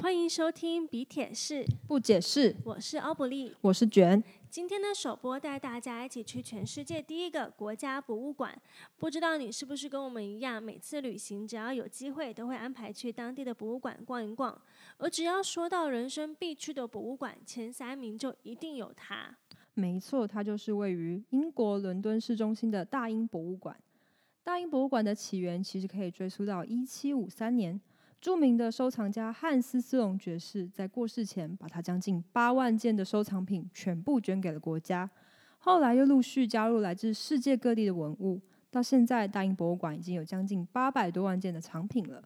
欢迎收听比铁士，不解释，我是奥布利。我是卷。今天的首播带大家一起去全世界第一个国家博物馆。不知道你是不是跟我们一样，每次旅行只要有机会，都会安排去当地的博物馆逛一逛。而只要说到人生必去的博物馆，前三名就一定有它。没错，它就是位于英国伦敦市中心的大英博物馆。大英博物馆的起源其实可以追溯到一七五三年，著名的收藏家汉斯·斯隆爵士在过世前，把他将近八万件的收藏品全部捐给了国家。后来又陆续加入来自世界各地的文物，到现在大英博物馆已经有将近八百多万件的藏品了。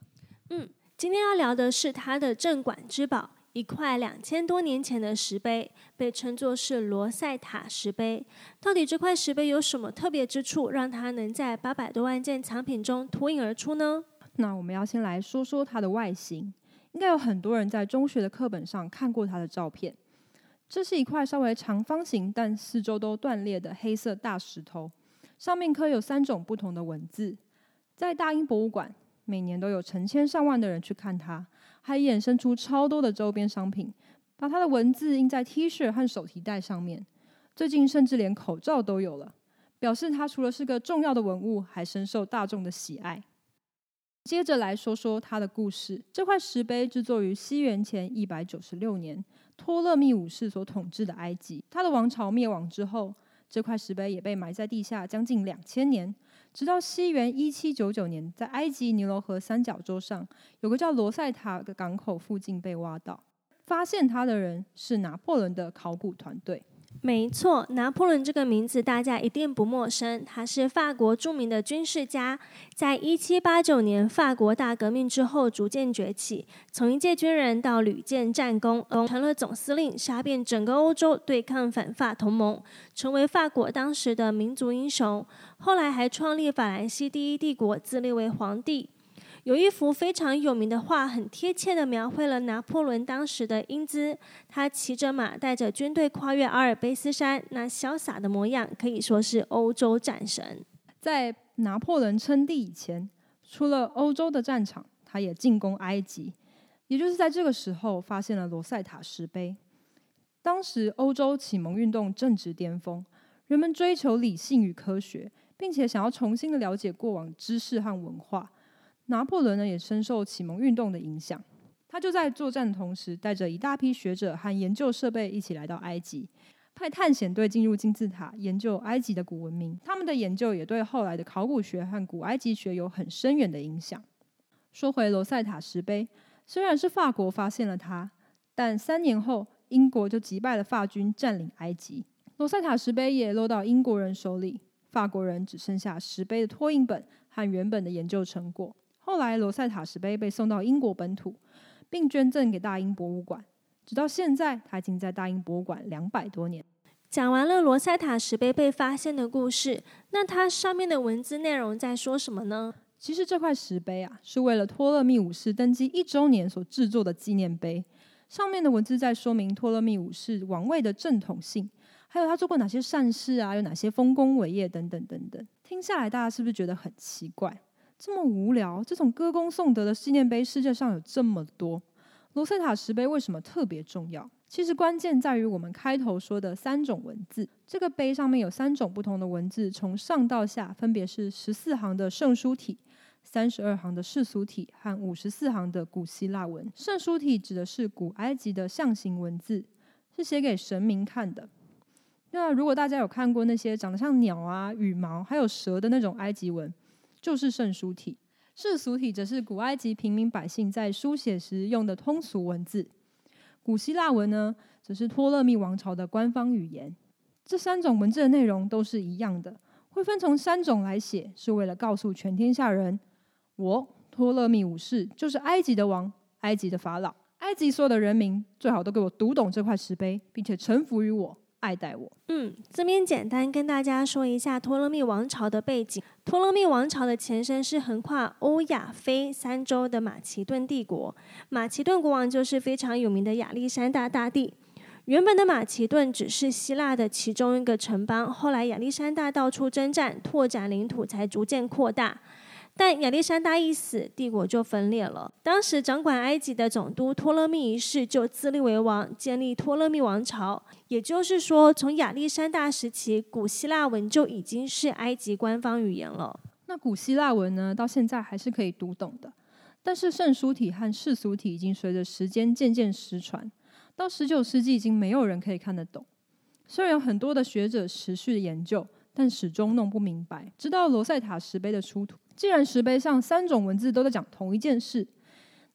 嗯，今天要聊的是它的镇馆之宝。一块两千多年前的石碑，被称作是罗塞塔石碑。到底这块石碑有什么特别之处，让它能在八百多万件藏品中脱颖而出呢？那我们要先来说说它的外形。应该有很多人在中学的课本上看过它的照片。这是一块稍微长方形，但四周都断裂的黑色大石头，上面刻有三种不同的文字。在大英博物馆，每年都有成千上万的人去看它。还衍生出超多的周边商品，把它的文字印在 T 恤和手提袋上面。最近甚至连口罩都有了，表示它除了是个重要的文物，还深受大众的喜爱。接着来说说他的故事。这块石碑制作于西元前一百九十六年，托勒密五世所统治的埃及。他的王朝灭亡之后，这块石碑也被埋在地下将近两千年。直到西元一七九九年，在埃及尼罗河三角洲上有个叫罗塞塔的港口附近被挖到，发现它的人是拿破仑的考古团队。没错，拿破仑这个名字大家一定不陌生。他是法国著名的军事家，在一七八九年法国大革命之后逐渐崛起，从一介军人到屡建战功，成了总司令，杀遍整个欧洲对抗反法同盟，成为法国当时的民族英雄。后来还创立法兰西第一帝国，自立为皇帝。有一幅非常有名的画，很贴切的描绘了拿破仑当时的英姿。他骑着马，带着军队跨越阿尔卑斯山，那潇洒的模样可以说是欧洲战神。在拿破仑称帝以前，除了欧洲的战场，他也进攻埃及。也就是在这个时候，发现了罗塞塔石碑。当时欧洲启蒙运动正值巅峰，人们追求理性与科学，并且想要重新的了解过往知识和文化。拿破仑呢也深受启蒙运动的影响，他就在作战的同时，带着一大批学者和研究设备一起来到埃及，派探险队进入金字塔研究埃及的古文明。他们的研究也对后来的考古学和古埃及学有很深远的影响。说回罗塞塔石碑，虽然是法国发现了它，但三年后英国就击败了法军，占领埃及，罗塞塔石碑也落到英国人手里，法国人只剩下石碑的拓印本和原本的研究成果。后来，罗塞塔石碑被送到英国本土，并捐赠给大英博物馆。直到现在，它已经在大英博物馆两百多年。讲完了罗塞塔石碑被发现的故事，那它上面的文字内容在说什么呢？其实这块石碑啊，是为了托勒密五世登基一周年所制作的纪念碑。上面的文字在说明托勒密五世王位的正统性，还有他做过哪些善事啊，有哪些丰功伟业等等等等。听下来，大家是不是觉得很奇怪？这么无聊，这种歌功颂德的纪念碑世界上有这么多，罗塞塔石碑为什么特别重要？其实关键在于我们开头说的三种文字。这个碑上面有三种不同的文字，从上到下分别是十四行的圣书体、三十二行的世俗体和五十四行的古希腊文。圣书体指的是古埃及的象形文字，是写给神明看的。那如果大家有看过那些长得像鸟啊、羽毛还有蛇的那种埃及文，就是圣书体，世俗体则是古埃及平民百姓在书写时用的通俗文字。古希腊文呢，则是托勒密王朝的官方语言。这三种文字的内容都是一样的，会分成三种来写，是为了告诉全天下人：我托勒密五世就是埃及的王，埃及的法老，埃及所有的人民最好都给我读懂这块石碑，并且臣服于我。爱戴我。嗯，这边简单跟大家说一下托勒密王朝的背景。托勒密王朝的前身是横跨欧亚非三洲的马其顿帝国。马其顿国王就是非常有名的亚历山大大帝。原本的马其顿只是希腊的其中一个城邦，后来亚历山大到处征战，拓展领土，才逐渐扩大。但亚历山大一死，帝国就分裂了。当时掌管埃及的总督托勒密一世就自立为王，建立托勒密王朝。也就是说，从亚历山大时期，古希腊文就已经是埃及官方语言了。那古希腊文呢，到现在还是可以读懂的。但是圣书体和世俗体已经随着时间渐渐失传，到十九世纪已经没有人可以看得懂。虽然有很多的学者持续的研究，但始终弄不明白。直到罗塞塔石碑的出土。既然石碑上三种文字都在讲同一件事，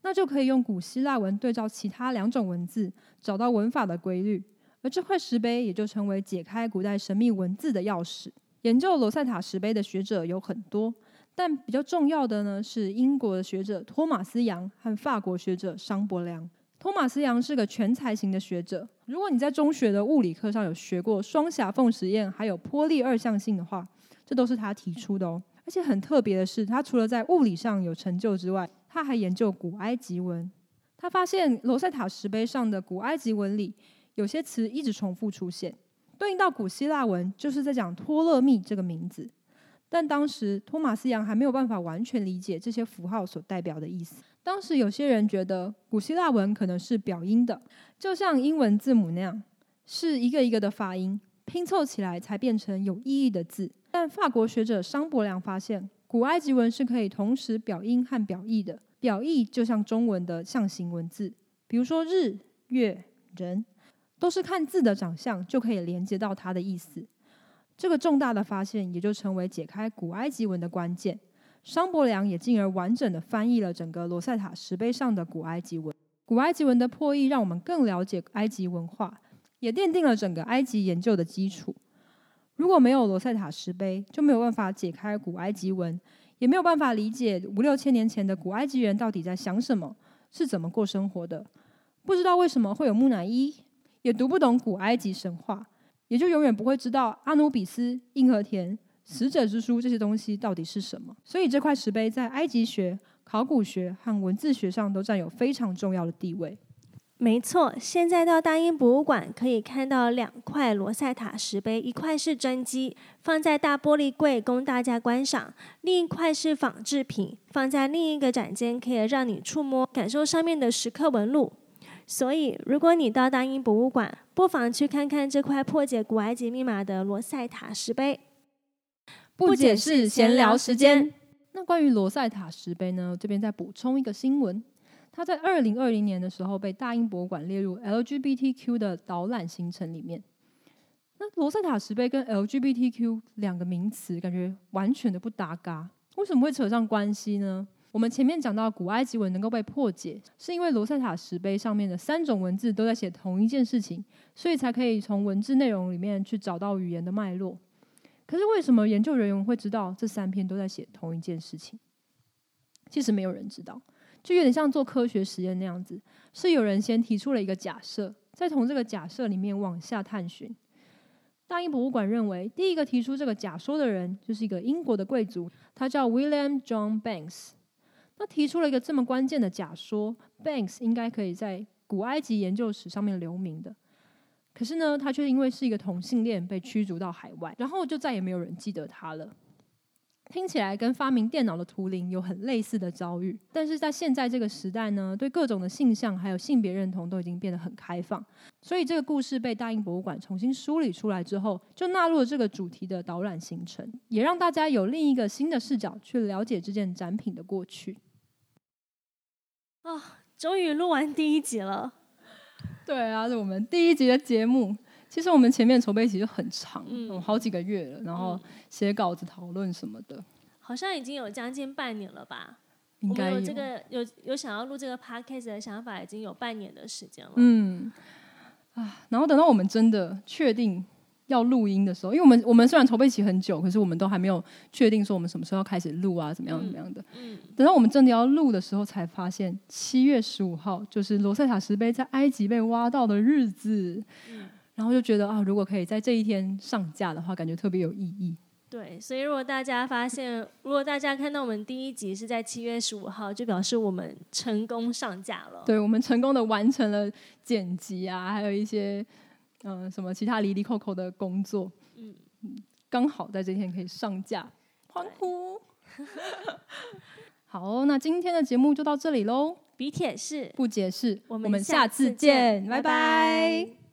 那就可以用古希腊文对照其他两种文字，找到文法的规律。而这块石碑也就成为解开古代神秘文字的钥匙。研究罗塞塔石碑的学者有很多，但比较重要的呢是英国的学者托马斯杨和法国学者商伯良。托马斯杨是个全才型的学者。如果你在中学的物理课上有学过双狭缝实验，还有波粒二象性的话，这都是他提出的哦。而且很特别的是，他除了在物理上有成就之外，他还研究古埃及文。他发现罗塞塔石碑上的古埃及文里有些词一直重复出现，对应到古希腊文就是在讲托勒密这个名字。但当时托马斯杨还没有办法完全理解这些符号所代表的意思。当时有些人觉得古希腊文可能是表音的，就像英文字母那样，是一个一个的发音拼凑起来才变成有意义的字。但法国学者商伯良发现，古埃及文是可以同时表音和表意的。表意就像中文的象形文字，比如说日、月、人，都是看字的长相就可以连接到它的意思。这个重大的发现也就成为解开古埃及文的关键。商伯良也进而完整的翻译了整个罗塞塔石碑上的古埃及文。古埃及文的破译让我们更了解埃及文化，也奠定了整个埃及研究的基础。如果没有罗塞塔石碑，就没有办法解开古埃及文，也没有办法理解五六千年前的古埃及人到底在想什么，是怎么过生活的。不知道为什么会有木乃伊，也读不懂古埃及神话，也就永远不会知道阿努比斯、硬和田、死者之书这些东西到底是什么。所以这块石碑在埃及学、考古学和文字学上都占有非常重要的地位。没错，现在到大英博物馆可以看到两块罗塞塔石碑，一块是真迹，放在大玻璃柜供大家观赏；另一块是仿制品，放在另一个展间，可以让你触摸、感受上面的石刻纹路。所以，如果你到大英博物馆，不妨去看看这块破解古埃及密码的罗塞塔石碑。不解释，闲聊时间。那关于罗塞塔石碑呢？这边再补充一个新闻。它在二零二零年的时候被大英博物馆列入 LGBTQ 的导览行程里面。那罗塞塔石碑跟 LGBTQ 两个名词感觉完全的不搭嘎，为什么会扯上关系呢？我们前面讲到古埃及文能够被破解，是因为罗塞塔石碑上面的三种文字都在写同一件事情，所以才可以从文字内容里面去找到语言的脉络。可是为什么研究人员会知道这三篇都在写同一件事情？其实没有人知道。就有点像做科学实验那样子，是有人先提出了一个假设，再从这个假设里面往下探寻。大英博物馆认为，第一个提出这个假说的人就是一个英国的贵族，他叫 William John Banks。那提出了一个这么关键的假说，Banks 应该可以在古埃及研究史上面留名的。可是呢，他却因为是一个同性恋被驱逐到海外，然后就再也没有人记得他了。听起来跟发明电脑的图灵有很类似的遭遇，但是在现在这个时代呢，对各种的性向还有性别认同都已经变得很开放，所以这个故事被大英博物馆重新梳理出来之后，就纳入了这个主题的导览行程，也让大家有另一个新的视角去了解这件展品的过去。啊，终于录完第一集了。对啊，是我们第一集的节目。其实我们前面筹备期就很长，嗯好几个月了，然后写稿子、讨论什么的，好像已经有将近半年了吧？应该有这个有有想要录这个 podcast 的想法，已经有半年的时间了。嗯，啊，然后等到我们真的确定要录音的时候，因为我们我们虽然筹备期很久，可是我们都还没有确定说我们什么时候要开始录啊，怎么样怎么样的。嗯，等到我们真的要录的时候，才发现七月十五号就是罗塞塔石碑在埃及被挖到的日子。嗯。然后就觉得啊，如果可以在这一天上架的话，感觉特别有意义。对，所以如果大家发现，如果大家看到我们第一集是在七月十五号，就表示我们成功上架了。对，我们成功的完成了剪辑啊，还有一些嗯什么其他离离扣扣的工作。嗯嗯，刚好在这天可以上架，欢呼！好，那今天的节目就到这里喽。比铁是，不解释，我我们们下下次次见拜拜